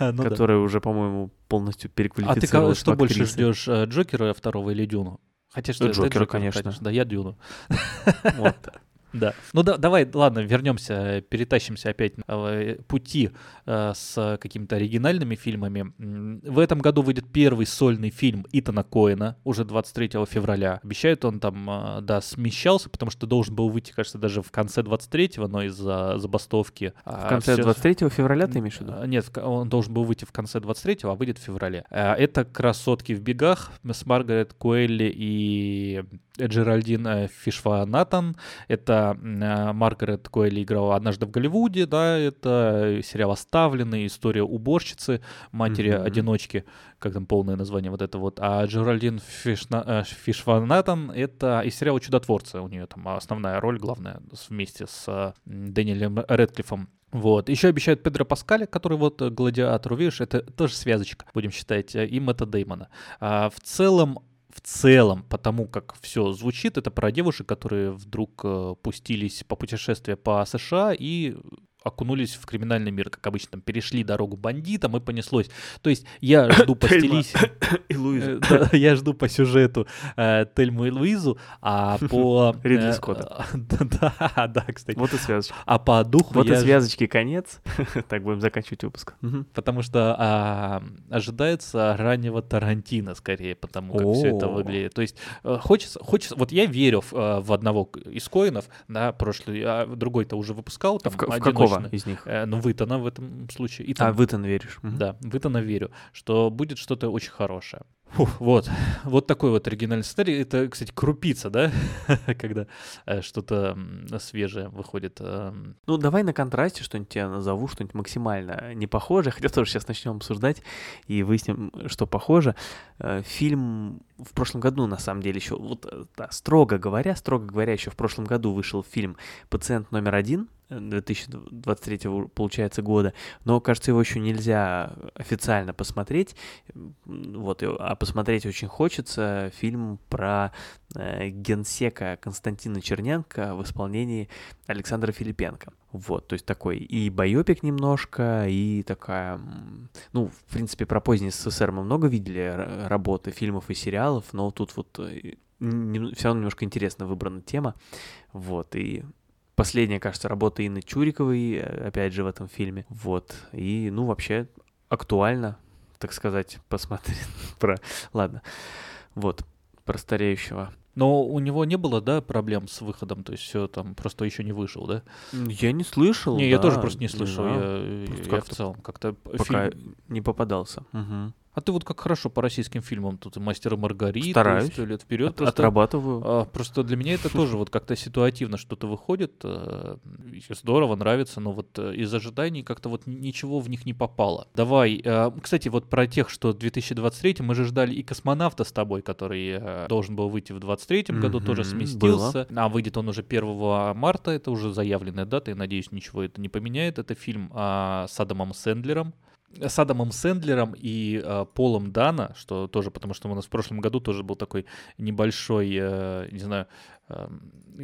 Ну которая уже, по-моему, полностью А ты переквалифицировалась что больше ждешь, Джокера второго или Дюну? Хотя что Ну, это Джокера, Джокер, конечно. Да, я Дюну. Вот. Да. Ну да, давай, ладно, вернемся, э, перетащимся опять на э, пути э, с какими-то оригинальными фильмами. В этом году выйдет первый сольный фильм Итана Коэна, уже 23 февраля. Обещают, он там, э, да, смещался, потому что должен был выйти, кажется, даже в конце 23-го, но из-за забастовки. В конце 23 февраля ты имеешь в виду? А, Нет, он должен был выйти в конце 23-го, а выйдет в феврале. А, Это «Красотки в бегах» с Маргарет Куэлли и Джеральдин э, Фишфанатан. Это м, э, Маргарет Куэлли играла «Однажды в Голливуде», да, это сериал «Оставленный», история уборщицы, матери-одиночки, как там полное название вот это вот. А Джеральдин Фишна- э, Фишфанатан — это из сериала «Чудотворцы». У нее там основная роль, главная, вместе с э, Дэниелем Редклиффом. Вот. Еще обещают Педро Паскаля, который вот гладиатор, видишь, это тоже связочка, будем считать, и Мэтта Деймона. А в целом, в целом, потому как все звучит, это про девушек, которые вдруг э, пустились по путешествию по США и окунулись в криминальный мир, как обычно, там, перешли дорогу бандитам и понеслось. То есть я жду по стилистике... И Луиза. Э, да, я жду по сюжету э, Тельму и Луизу, а по... Ридли э, Скотта. э, Да, да, кстати. Вот и связочка. А по духу Вот и связочки конец. Так будем заканчивать выпуск. Потому что а, ожидается раннего Тарантино, скорее, потому как все это выглядит. То есть э, хочется, хочется, вот я верю в, одного из коинов, да, прошлый, а другой-то уже выпускал, там, В ка- какого из них? Э, ну, Вытона в этом случае. И А, там, в Итан веришь. Мгм. да, Вытона верю, что будет что-то очень хорошее. Фух, вот, вот такой вот оригинальный сценарий. Это, кстати, крупица, да, когда э, что-то свежее выходит. эм, Ну, давай на контрасте что-нибудь я назову, что-нибудь максимально не похожее, хотя тоже сейчас начнем обсуждать и выясним, что похоже. Э, Фильм в прошлом году, на самом деле, еще, вот, э, да, строго говоря, строго говоря, еще в прошлом году вышел фильм «Пациент номер один», э, 2023 у- получается года, но, кажется, его еще нельзя официально посмотреть, вот, а посмотреть очень хочется фильм про э, генсека Константина Черненко в исполнении Александра Филипенко. Вот, то есть такой и байопик немножко, и такая, ну, в принципе, про поздний СССР мы много видели работы, фильмов и сериалов, но тут вот все равно немножко интересно выбрана тема, вот, и последняя, кажется, работа Инны Чуриковой, э, опять же, в этом фильме, вот, и, ну, вообще актуально, так сказать, посмотреть про, ладно, вот, про стареющего Но у него не было, да, проблем с выходом, то есть все там просто еще не вышел, да? Я не слышал. не, я тоже да, просто не слышал, знаю, я, я в целом как-то пока фильм- не попадался. Мгм. А ты вот как хорошо по российским фильмам тут «Мастер и Маргарита», Стараюсь. «Сто лет вперед». От- Просто, Отрабатываю. а, просто для меня это тоже вот как-то ситуативно что-то выходит. и Здорово, нравится, но вот э, из ожиданий как-то вот ничего в них не попало. Давай, э, кстати, вот про тех, что 2023 мы же ждали и «Космонавта» с тобой, который э, должен был выйти в 2023 году, тоже Мгм, сместился. А выйдет он уже 1 марта, это уже заявленная дата, и надеюсь, ничего это не поменяет. Это фильм а, с Адамом Сэндлером. С Адамом Сэндлером и а, Полом Дана, что тоже, потому что у нас в прошлом году тоже был такой небольшой, э, не знаю, э,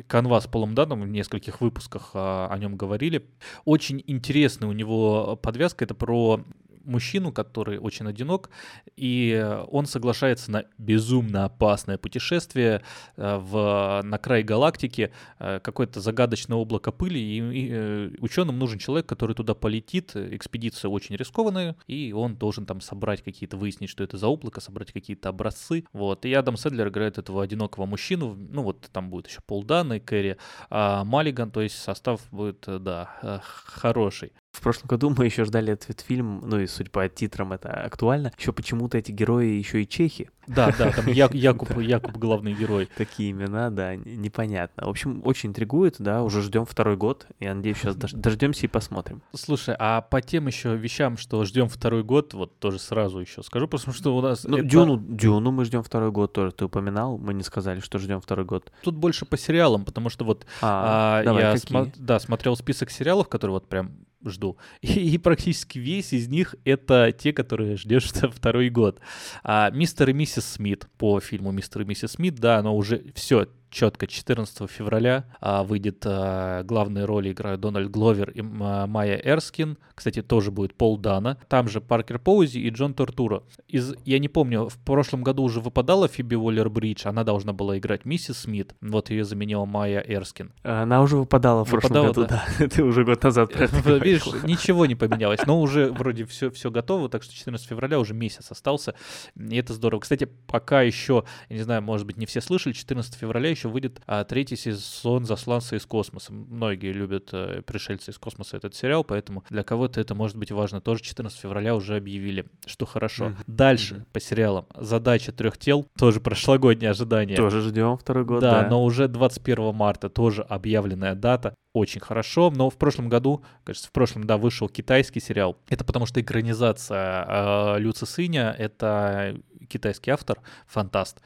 канвас с Полом Даном в нескольких выпусках а, о нем говорили. Очень интересная у него подвязка, это про мужчину, который очень одинок, и он соглашается на безумно опасное путешествие э, в, на край галактики, э, какое-то загадочное облако пыли, и, и, э, ученым нужен человек, который туда полетит. Экспедиция очень рискованная, и он должен там собрать какие-то, выяснить, что это за облако, собрать какие-то образцы. Вот. И Адам Седлер играет этого одинокого мужчину. Ну вот там будет еще Пол Дан и Кэрри а Маллиган, то есть состав будет, да, хороший. В прошлом году мы еще ждали этот фильм, ну и судя по титрам это актуально. Еще почему-то эти герои еще и чехи. Да, да, там Я- Якуб, Якуб главный герой. Такие имена, да, непонятно. В общем, очень интригует, да, уже ждем второй год. Я надеюсь, сейчас дождемся и посмотрим. Слушай, а по тем еще вещам, что ждем второй год, вот тоже сразу еще скажу, потому что у нас Ну, это- Дюну, Дюну мы ждем второй год тоже. Ты упоминал, мы не сказали, что ждем второй год. тут больше по сериалам, потому что вот А, а, давай, я смо- да, смотрел список сериалов, которые вот прям жду, и, и практически весь из них это те, которые ждешь второй год. А, Мистер и миссис Смит по фильму Мистер и миссис Смит, да, оно уже все четко 14 февраля а, выйдет а, главные роли играют Дональд Гловер и а, Майя Эрскин. Кстати, тоже будет Пол Дана. Там же Паркер Поузи и Джон Тортуро. Из, я не помню, в прошлом году уже выпадала Фиби Уоллер-Бридж. Она должна была играть миссис Смит. Вот ее заменила Майя Эрскин. Она уже выпадала в прошлом Выпадала, году, да. Ты уже год назад Видишь, ничего не поменялось, но уже вроде все, все готово, так что 14 февраля уже месяц остался, и это здорово. Кстати, пока еще, я не знаю, может быть, не все слышали, 14 февраля еще выйдет а, третий сезон «Засланца из космоса». Многие любят э, «Пришельцы из космоса» этот сериал, поэтому для кого-то это может быть важно. Тоже 14 февраля уже объявили, что хорошо. Мгм. Дальше Мгм. по сериалам «Задача трех тел», тоже прошлогоднее ожидание. Тоже ждем второй год, Да, да. но уже 21 марта тоже объявленная дата. Очень хорошо. Но в прошлом году, кажется, в прошлом, да, вышел китайский сериал. Это потому что экранизация э, Люци Сыня — это китайский автор, фантаст.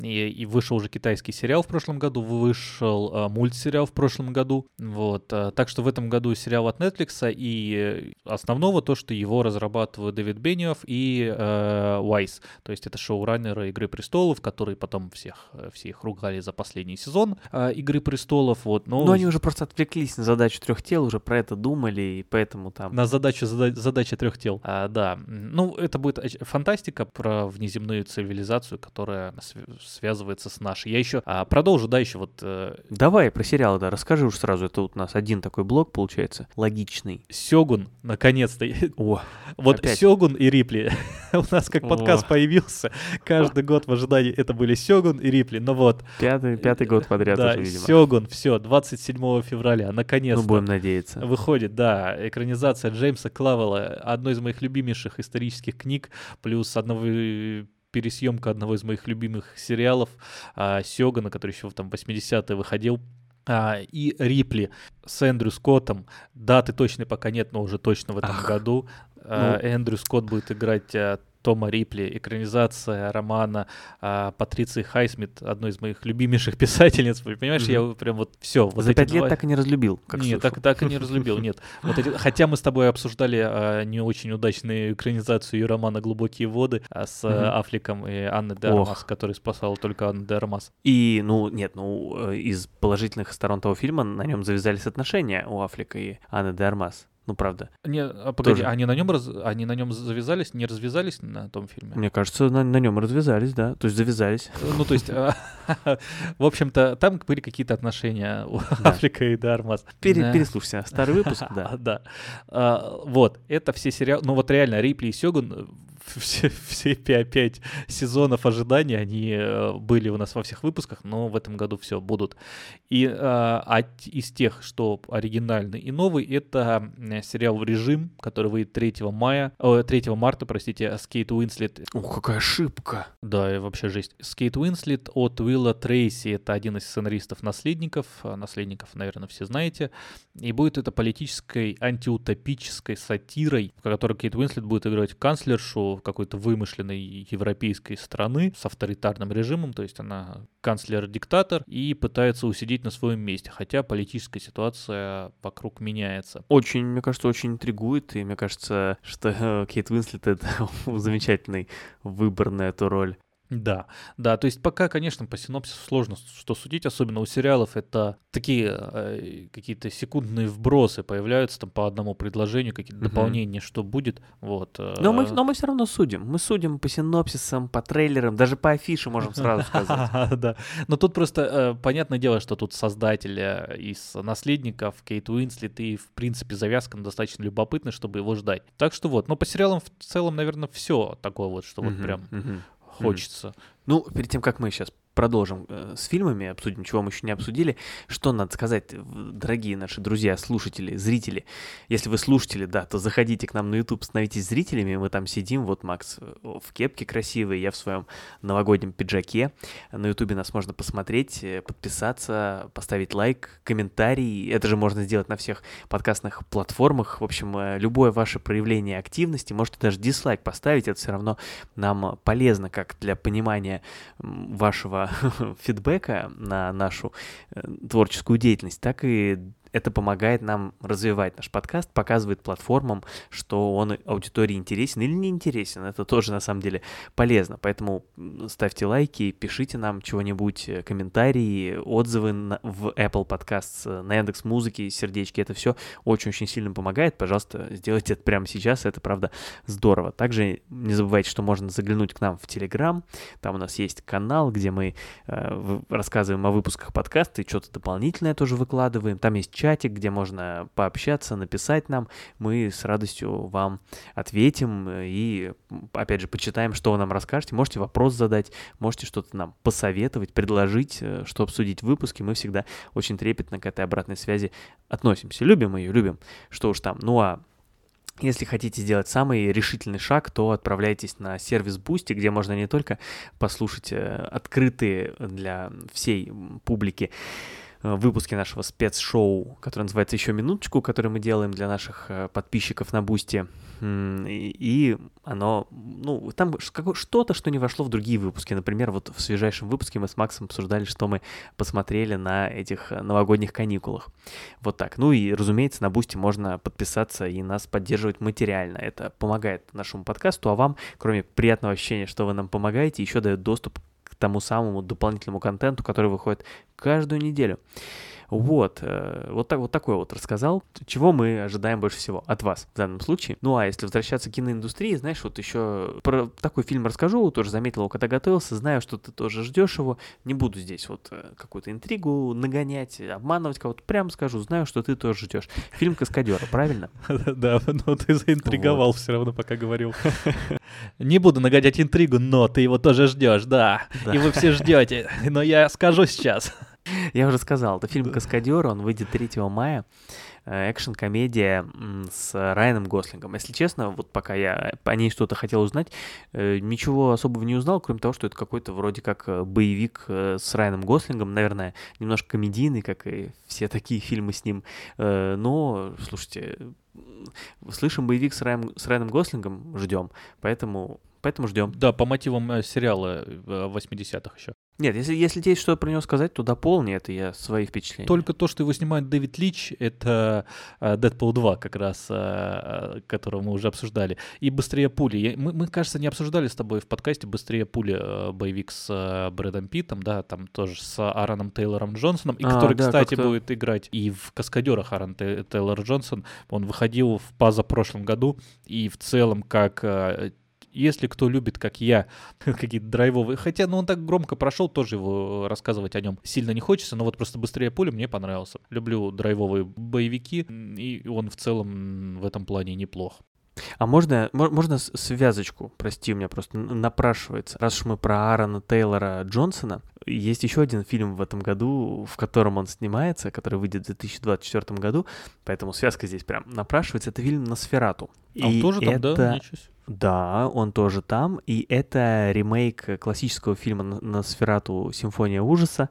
И, и вышел уже китайский сериал в прошлом году, вышел э, мультсериал в прошлом году. Вот. э, так что в этом году сериал от Netflix, и э, основного то, что его разрабатывают Дэвид Бенниофф и э, Уайс. То есть это шоураннеры «Игры престолов», которые потом всех, э, все их ругали за последний сезон э, «Игры престолов». Вот. Но, Но они уже просто отвлеклись на задачу трех тел, уже про это думали, и поэтому там... На задачу зада- задача трех тел. А, да. Ну, это будет оч- фантастика про внеземную цивилизацию, которая св- связывается с нашей. Я еще а, продолжу, да, еще вот э, Давай про сериалы, да, расскажи уж сразу. Это вот у нас один такой блок получается, логичный. Сёгун, наконец-то. О, Вот Опять. Сёгун и Рипли. У нас как О. подкаст появился. Каждый год в ожидании это были Сёгун и Рипли. Ну вот. пятый, пятый год подряд да, уже, видимо. Сёгун, все, 27 февраля, Ну, наконец-то. будем надеяться. Выходит, да, экранизация Джеймса Клавелла, одной из моих любимейших исторических книг, плюс одного пересъемка одного из моих любимых сериалов а, Сёгана, который еще там в 80-е выходил. А, и Рипли с Эндрю Скоттом. Даты точной пока нет, но уже точно в этом Ах. году. А, Ну. Эндрю Скотт будет играть Тома Рипли, экранизация романа а, Патриции Хайсмит, одной из моих любимейших писательниц. Понимаешь, я прям вот все. Вот За пять лет два- так и не разлюбил, как нет, так, так и не разлюбил, нет. Вот эти- хотя мы с тобой обсуждали а, не очень удачную экранизацию ее романа «Глубокие воды» а, с а, Мгм. Аффлеком и Анной де Армас, Ох. который спасал только Анна де Армас. И, ну, нет, ну, э, из положительных сторон того фильма на нем завязались отношения у Афлика и Анны де Армас. Ну, правда. Не, а, погоди, Тоже. они на нем раз, они на нем завязались, не развязались на том фильме? Мне кажется, на, нем развязались, да. То есть завязались. Ну, то есть, а, в общем-то, там были какие-то отношения у. Аффлека и де Армас. Пере- Да. Переслушайте старый выпуск, да. Да. А, вот, это все сериалы. Ну вот реально, Рипли и Сёгун все, все 5 сезонов ожидания, они э, были у нас во всех выпусках, но в этом году все будут. И а, из тех, что оригинальный и новый, это сериал «Режим», который выйдет 3 мая, о, 3 марта, простите, с Кейт Уинслет. Ух, какая ошибка! Да, и вообще жесть. С Кейт Уинслет от Уилла Трейси, это один из сценаристов «Наследников», «Наследников», наверное, все знаете, и будет это политической антиутопической сатирой, в которой Кейт Уинслет будет играть канцлершу какой-то вымышленной европейской страны с авторитарным режимом, то есть она канцлер-диктатор и пытается усидеть на своем месте, хотя политическая ситуация вокруг меняется. Очень, мне кажется, очень интригует, и мне кажется, что Кейт Уинслет — это замечательный выбор на эту роль. Да, да, то есть пока, конечно, по синопсису сложно что судить, особенно у сериалов, это такие э, какие-то секундные вбросы появляются там по одному предложению, какие-то угу. дополнения, что будет, вот. Э... Но мы, но мы все равно судим, мы судим по синопсисам, по трейлерам, даже по афише можем сразу сказать. Да, но тут просто э, понятное дело, что тут создатель из наследников Кейт Уинслет и, в принципе, завязка достаточно любопытна, чтобы его ждать. Так что вот, но по сериалам в целом, наверное, все такое вот, что вот прям хочется. Ну, перед тем, как мы сейчас продолжим э, с фильмами, обсудим, чего мы еще не обсудили. Что надо сказать, дорогие наши друзья, слушатели, зрители. Если вы слушатели, да, то заходите к нам на YouTube, становитесь зрителями, мы там сидим, вот Макс э, в кепке красивый, я в своем новогоднем пиджаке. На YouTube нас можно посмотреть, э, подписаться, поставить лайк, комментарий. Это же можно сделать на всех подкастных платформах. В общем, любое ваше проявление активности, можете даже дизлайк поставить, это все равно нам полезно, как для понимания вашего фидбэка на нашу э, творческую деятельность, так и это помогает нам развивать наш подкаст, показывает платформам, что он аудитории интересен или не интересен. Это тоже на самом деле полезно. Поэтому ставьте лайки, пишите нам чего-нибудь, э, комментарии, отзывы на, в Apple Podcasts, э, на Яндекс Музыки, сердечки. Это все очень-очень сильно помогает. Пожалуйста, сделайте это прямо сейчас. Это правда здорово. Также не забывайте, что можно заглянуть к нам в Telegram. Там у нас есть канал, где мы э, рассказываем о выпусках подкаста и что-то дополнительное тоже выкладываем. Там есть чатик, где можно пообщаться, написать нам. Мы с радостью вам ответим и, опять же, почитаем, что вы нам расскажете. Можете вопрос задать, можете что-то нам посоветовать, предложить, э, что обсудить в выпуске. Мы всегда очень трепетно к этой обратной связи относимся. Любим ее, любим. Что уж там. Ну а если хотите сделать самый решительный шаг, то отправляйтесь на сервис Boosty, где можно не только послушать э, открытые для всей публики Э, выпуске нашего спецшоу, которое называется «Еще минуточку», которое мы делаем для наших э, подписчиков на Boosty. И оно, ну, там что-то, что не вошло в другие выпуски. Например, вот в свежайшем выпуске мы с Максом обсуждали, что мы посмотрели на этих э, новогодних каникулах. Вот так. Ну и, разумеется, на Boosty можно подписаться и нас поддерживать материально. Это помогает нашему подкасту, а вам, кроме приятного ощущения, что вы нам помогаете, еще дает доступ тому самому дополнительному контенту, который выходит каждую неделю. Вот, э, вот, так, вот такой вот рассказал, чего мы ожидаем больше всего от вас в данном случае. Ну а если возвращаться к киноиндустрии, знаешь, вот еще про такой фильм расскажу, тоже заметил его, когда готовился, знаю, что ты тоже ждешь его, не буду здесь вот э, какую-то интригу нагонять, обманывать кого-то, прям скажу, знаю, что ты тоже ждешь. Фильм «Каскадера», правильно? Да, но ты заинтриговал все равно, пока говорил. Не буду нагонять интригу, но ты его тоже ждешь, да. И вы все ждете, но я скажу сейчас. Я уже сказал, это фильм «Каскадер», он выйдет 3 мая. Э, экшн-комедия с Райаном Гослингом. Если честно, вот пока я по ней что-то хотел узнать, э, ничего особого не узнал, кроме того, что это какой-то вроде как э, боевик с Райаном Гослингом, наверное, немножко комедийный, как и все такие фильмы с ним. Но, слушайте, слышим боевик с, Райаном, с Райаном Гослингом, ждем, поэтому Поэтому ждем. Да, по мотивам сериала 80-х еще. Нет, если, если тебе есть что про него сказать, то дополни это, я свои впечатления. Только то, что его снимает Дэвид Лич, это uh, Deadpool 2 как раз, которого мы уже обсуждали. И «Быстрее пули». Мы, мы, кажется, не обсуждали с тобой в подкасте «Быстрее пули» боевик с Брэдом Питтом, да, там тоже с Аароном Тейлором Джонсоном, и а, который, да, кстати, будет играть и в «Каскадерах» Аарон Тейлор Джонсон. Он выходил в позапрошлом году, и в целом как если кто любит, как я, какие-то драйвовые, хотя, ну, он так громко прошел, тоже его рассказывать о нем сильно не хочется, но вот просто «Быстрее пули» мне понравился. Люблю драйвовые боевики, и он в целом в этом плане неплох. А можно, можно связочку, прости, у меня просто напрашивается. Раз уж мы про Аарона Тейлора Джонсона, есть еще один фильм в этом году, в котором он снимается, который выйдет в 2024 году, поэтому связка здесь прям напрашивается. Это фильм «Носферату». А он тоже там, это... да? Да, он тоже там, и это ремейк классического фильма «Носферату. Симфония ужаса»,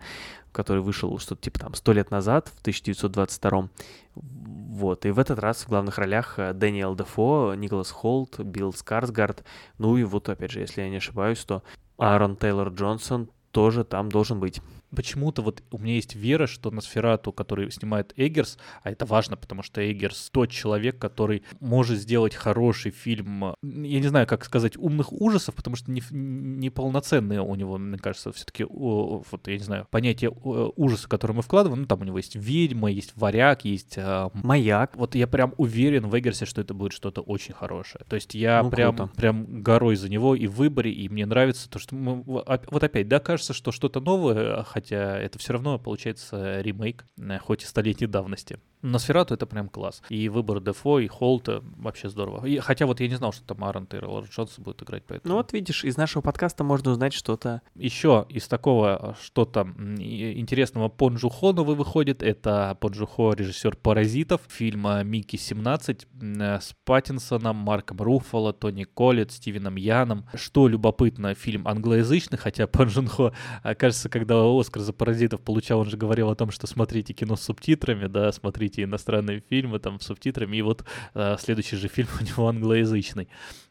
который вышел что-то типа там сто лет назад, в 1922 вот, и в этот раз в главных ролях э, Дэниел Дефо, Николас Холт, Билл Скарсгард, ну и вот, опять же, если я не ошибаюсь, то Аарон Тейлор Джонсон тоже там должен быть почему-то вот у меня есть вера, что Носферату, который снимает Эггерс, а это важно, потому что Эггерс тот человек, который может сделать хороший фильм, я не знаю, как сказать, умных ужасов, потому что не, не полноценные у него, мне кажется, все-таки, вот, я не знаю, понятие ужаса, которое мы вкладываем, ну, там у него есть ведьма, есть варяг, есть... Э, Маяк. Вот я прям уверен в Эггерсе, что это будет что-то очень хорошее. То есть я ну, прям, прям горой за него и в выборе, и мне нравится то, что мы... Вот опять, да, кажется, что что-то новое, хотя это все равно получается ремейк, э, хоть и столетней давности. На Сферату это прям класс. И выбор Дефо, и Холта вообще здорово. И, хотя вот я не знал, что там Аарон Тейлор Джонс будет играть, поэтому... Ну вот видишь, из нашего подкаста можно узнать что-то... Еще из такого э, что-то интересного по Джухо новый выходит. Это по Джухо режиссер «Паразитов», фильма «Микки 17» э, с Паттинсоном, Марком Руффало, Тони Коллет, Стивеном Яном. Что любопытно, фильм англоязычный, хотя по Джунхо, э, кажется, когда Оскар за «Паразитов» получал, он же говорил о том, что смотрите кино с субтитрами, да, смотрите иностранные фильмы там с субтитрами, и вот э, следующий же фильм у него англоязычный.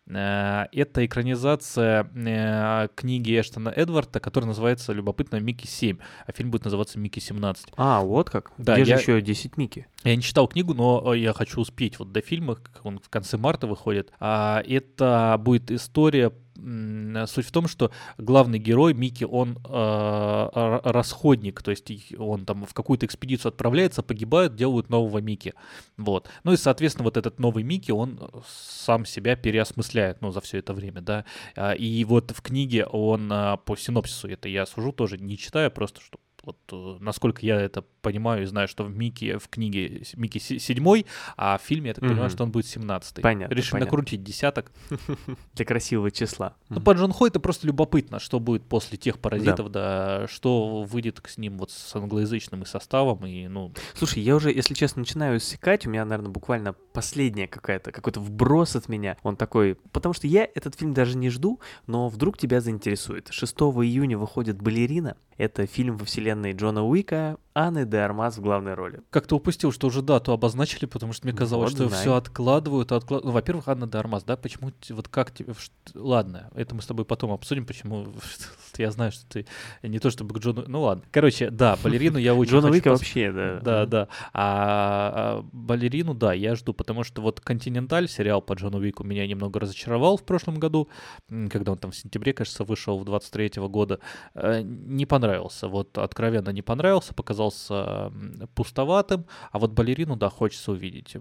Э, это экранизация э, книги Эштона Эдварда, которая называется любопытно Микки 7, а фильм будет называться Микки 17. А, вот как? Да, Где я... же еще 10 Микки? Я не читал книгу, но я хочу успеть вот до фильма, он в конце марта выходит. А это будет история суть в том, что главный герой Микки, он э, расходник, то есть он там в какую-то экспедицию отправляется, погибает, делают нового Микки. Вот. Ну и, соответственно, вот этот новый Микки, он сам себя переосмысляет, ну, за все это время, да. А, и вот в книге он а, по синопсису, это я сужу тоже, не читая, просто чтобы вот э, насколько я это понимаю и знаю, что в Микки, в книге Микки седьмой, а в фильме я так понимаю, что он будет семнадцатый. Понятно. Решим понятно. накрутить десяток. Для красивого числа. Ну, по Джон Хо это просто любопытно, что будет после тех паразитов, да, что выйдет с ним вот с англоязычным и составом, и, ну... Слушай, я уже, если честно, начинаю иссякать, у меня, наверное, буквально последняя какая-то, какой-то вброс от меня, он такой, потому что я этот фильм даже не жду, но вдруг тебя заинтересует. 6 июня выходит «Балерина», это фильм во вселенной Джона Уика, Анны де Армаз в главной роли. Как-то упустил, что уже дату обозначили, потому что мне казалось, вот, что все откладывают, откладывают. Ну, во-первых, Анна де Армаз, да, почему, вот как тебе... Ладно, это мы с тобой потом обсудим, почему... Я знаю, что ты не то чтобы к Джону... Ну ладно. Короче, да, балерину я очень Джона Уика вообще, да. Да, да. А, а балерину, да, я жду, потому что вот «Континенталь», сериал по Джону Уику, меня немного разочаровал в прошлом году, когда он там в сентябре, кажется, вышел в 23 года. Э, не понравился, вот откровенно не понравился, показал оказался пустоватым, а вот балерину, да, хочется увидеть.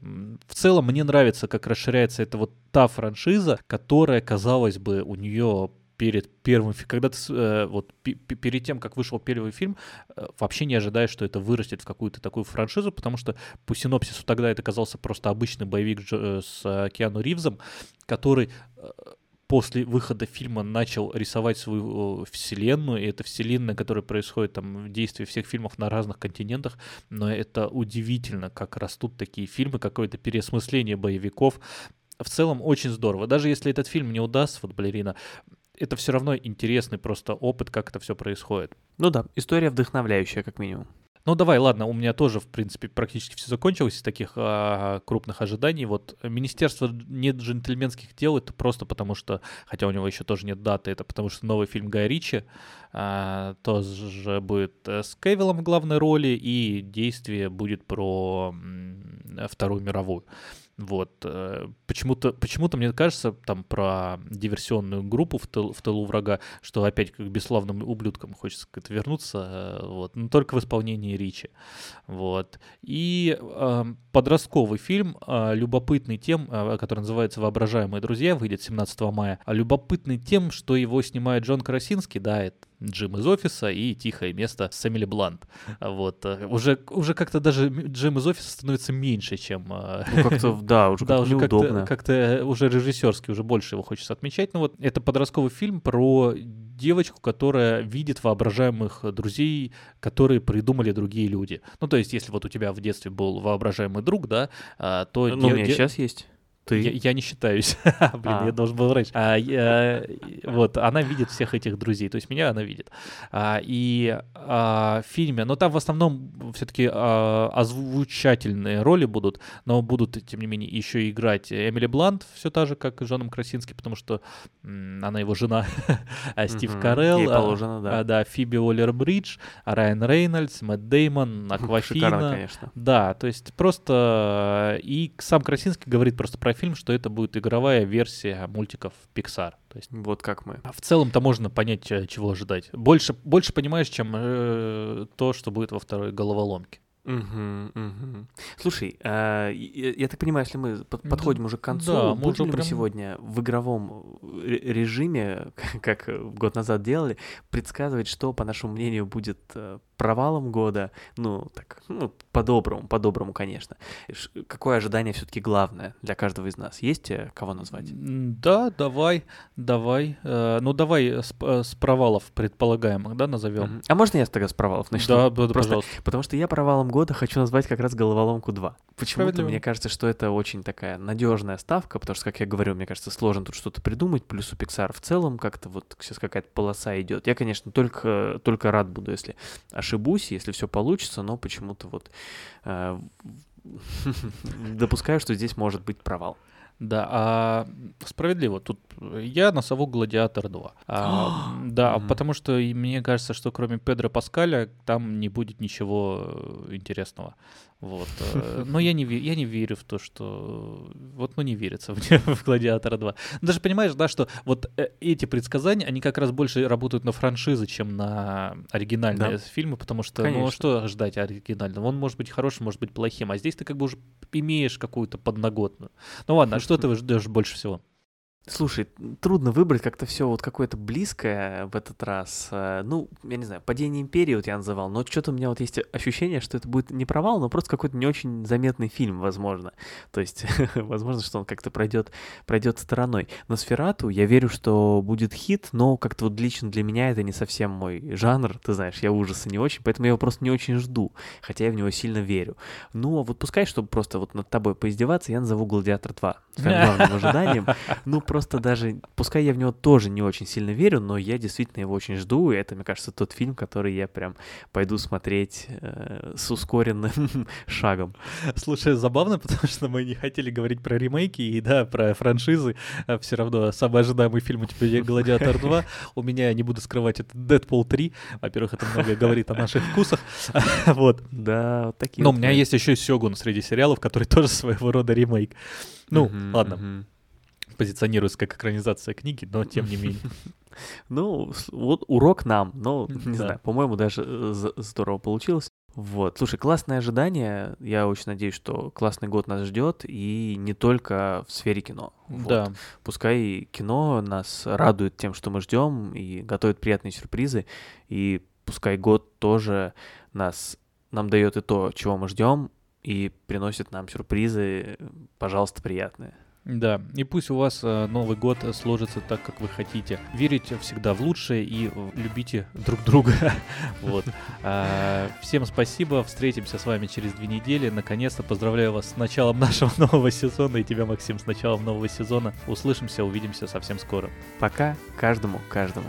В целом мне нравится, как расширяется эта вот та франшиза, которая, казалось бы, у нее перед первым, когда ты э, вот перед тем, как вышел первый фильм, э, вообще не ожидаешь, что это вырастет в какую-то такую франшизу, потому что по синопсису тогда это казался просто обычный боевик э, с Киану Ривзом, который после выхода фильма начал рисовать свою вселенную, и это вселенная, которая происходит там в действии всех фильмов на разных континентах, но это удивительно, как растут такие фильмы, какое-то переосмысление боевиков. В целом очень здорово. Даже если этот фильм не удастся, вот «Балерина», это все равно интересный просто опыт, как это все происходит. Ну да, история вдохновляющая, как минимум. Ну давай, ладно, у меня тоже, в принципе, практически все закончилось из таких а, крупных ожиданий. Вот Министерство нет джентльменских дел, это просто потому что, хотя у него еще тоже нет даты, это потому что новый фильм Гая Ричи а, тоже будет э, с Кевиллом в главной роли, и действие будет про Вторую мировую. Вот. Э, почему-то, почему-то мне кажется, там про диверсионную группу в, тыл, в тылу врага, что опять как бесславным ублюдкам хочется как-то вернуться, э, вот, но только в исполнении Ричи. Вот. И э, подростковый фильм, э, любопытный тем, э, который называется «Воображаемые друзья», выйдет 17 мая, а любопытный тем, что его снимает Джон Красинский, да, это Джим из офиса и тихое место с Эмили Блант. Вот. э, Уже, уже как-то даже Джим из офиса становится меньше, чем... э, Ну, как-то, да, уже да, как-то уже как-то, неудобно. как-то э, уже режиссерский, уже больше его хочется отмечать. Ну вот это подростковый фильм про девочку, которая видит воображаемых друзей, которые придумали другие люди. Ну то есть, если вот у тебя в детстве был воображаемый друг, да, а, то... Ну, де- у меня де- сейчас есть. Ты? я, я не считаюсь. Блин, А. я должен был врать. А, я- вот, она видит всех этих друзей, то есть меня она видит. А, и а, в фильме, но там в основном все-таки озвучательные роли будут, но будут, тем не менее, еще играть Эмили Блант, все та же, как и Жаном Красинский, потому что м, она его жена, а Стив Мгм. Карелл, Ей а, положено, да. а, да, Фиби Уоллер-Бридж, Райан Рейнольдс, Мэтт Деймон, Шикарно, Аквафина. конечно. Да, то есть просто... э, И сам Красинский говорит просто про фильм, что это будет игровая версия мультиков Pixar. То есть Вот как мы. в целом-то можно понять, э, чего ожидать. Больше, больше понимаешь, чем э, то, что будет во второй головоломке. Мгм, мгм. Слушай, а, я, я так понимаю, если мы под- Да, подходим уже к концу, да, мы будем ли мы прям- сегодня в игровом ре- режиме, как год назад делали, предсказывать, что, по нашему мнению, будет э, провалом года? Ну, так, ну, по-доброму, по-доброму, конечно. Какое ожидание все-таки главное для каждого из нас? Есть э, кого назвать? Да, давай, давай. Э, Ну, давай с, э, с провалов предполагаемых, да, назовем. А можно я тогда с провалов начну? Да, да, Просто пожалуйста. Потому что я провалом года хочу назвать как раз головоломку 2. Почему-то мне кажется, что это очень такая надежная ставка, потому что, как я говорю, мне кажется, сложно тут что-то придумать. Плюс у Pixar в целом как-то вот сейчас какая-то полоса идет. Я, конечно, только, только рад буду, если ошибусь, если все получится, но почему-то вот э, допускаю, что здесь может быть провал. Да, а справедливо. Тут я на сову Гладиатор 2. А, да, Мгм. потому что мне кажется, что кроме Педро Паскаля там не будет ничего э, интересного. Вот. э, Но я не, я не верю в то, что... Вот, ну, не верится мне в Гладиатора 2. Даже понимаешь, да, что вот э, эти предсказания, они как раз больше работают на франшизы, чем на оригинальные Да. фильмы, потому что, ну, Конечно. что ждать оригинального? Он может быть хорошим, может быть плохим, а здесь ты как бы уже имеешь какую-то подноготную. Ну ладно, а что ты ждешь больше всего? Слушай, трудно выбрать как-то все вот какое-то близкое в этот раз. Э, Ну, я не знаю, падение империи вот я называл, но что-то у меня вот есть ощущение, что это будет не провал, но просто какой-то не очень заметный фильм, возможно. То есть, возможно, что он как-то пройдет, пройдет стороной. Но Сферату я верю, что будет хит, но как-то вот лично для меня это не совсем мой жанр, ты знаешь, я ужасы не очень, поэтому я его просто не очень жду, хотя я в него сильно верю. Ну, а вот пускай, чтобы просто вот над тобой поиздеваться, я назову «Гладиатор 2» своим главным ожиданием. Ну, просто даже, пускай я в него тоже не очень сильно верю, но я действительно его очень жду, и это, мне кажется, тот фильм, который я прям пойду смотреть э, с ускоренным шагом. Слушай, забавно, потому что мы не хотели говорить про ремейки и, да, про франшизы. Все равно самый ожидаемый фильм у тебя «Гладиатор 2». У меня, не буду скрывать, это «Дэдпул 3». Во-первых, это много говорит о наших вкусах. Вот. Да, вот такие Но у меня есть еще «Сёгун» среди сериалов, который тоже своего рода ремейк. Ну, ладно. Позиционируется как экранизация книги, но тем не менее. Ну, вот урок нам, но, не знаю, по-моему, даже э, здорово получилось. Вот, слушай, классное ожидание. Я очень надеюсь, что классный год нас ждет, и не только в сфере кино. Вот. Да. Пускай кино нас радует тем, что мы ждем, и готовит приятные сюрпризы, и пускай год тоже нас нам дает и то, чего мы ждем, и приносит нам сюрпризы, пожалуйста, приятные. Да, и пусть у вас э, Новый год сложится так, как вы хотите. Верите всегда в лучшее и э, любите друг друга. Вот. А, Всем спасибо, встретимся с вами через две недели. Наконец-то поздравляю вас с началом нашего нового сезона и тебя, Максим, с началом нового сезона. Услышимся, увидимся совсем скоро. Пока каждому, каждому.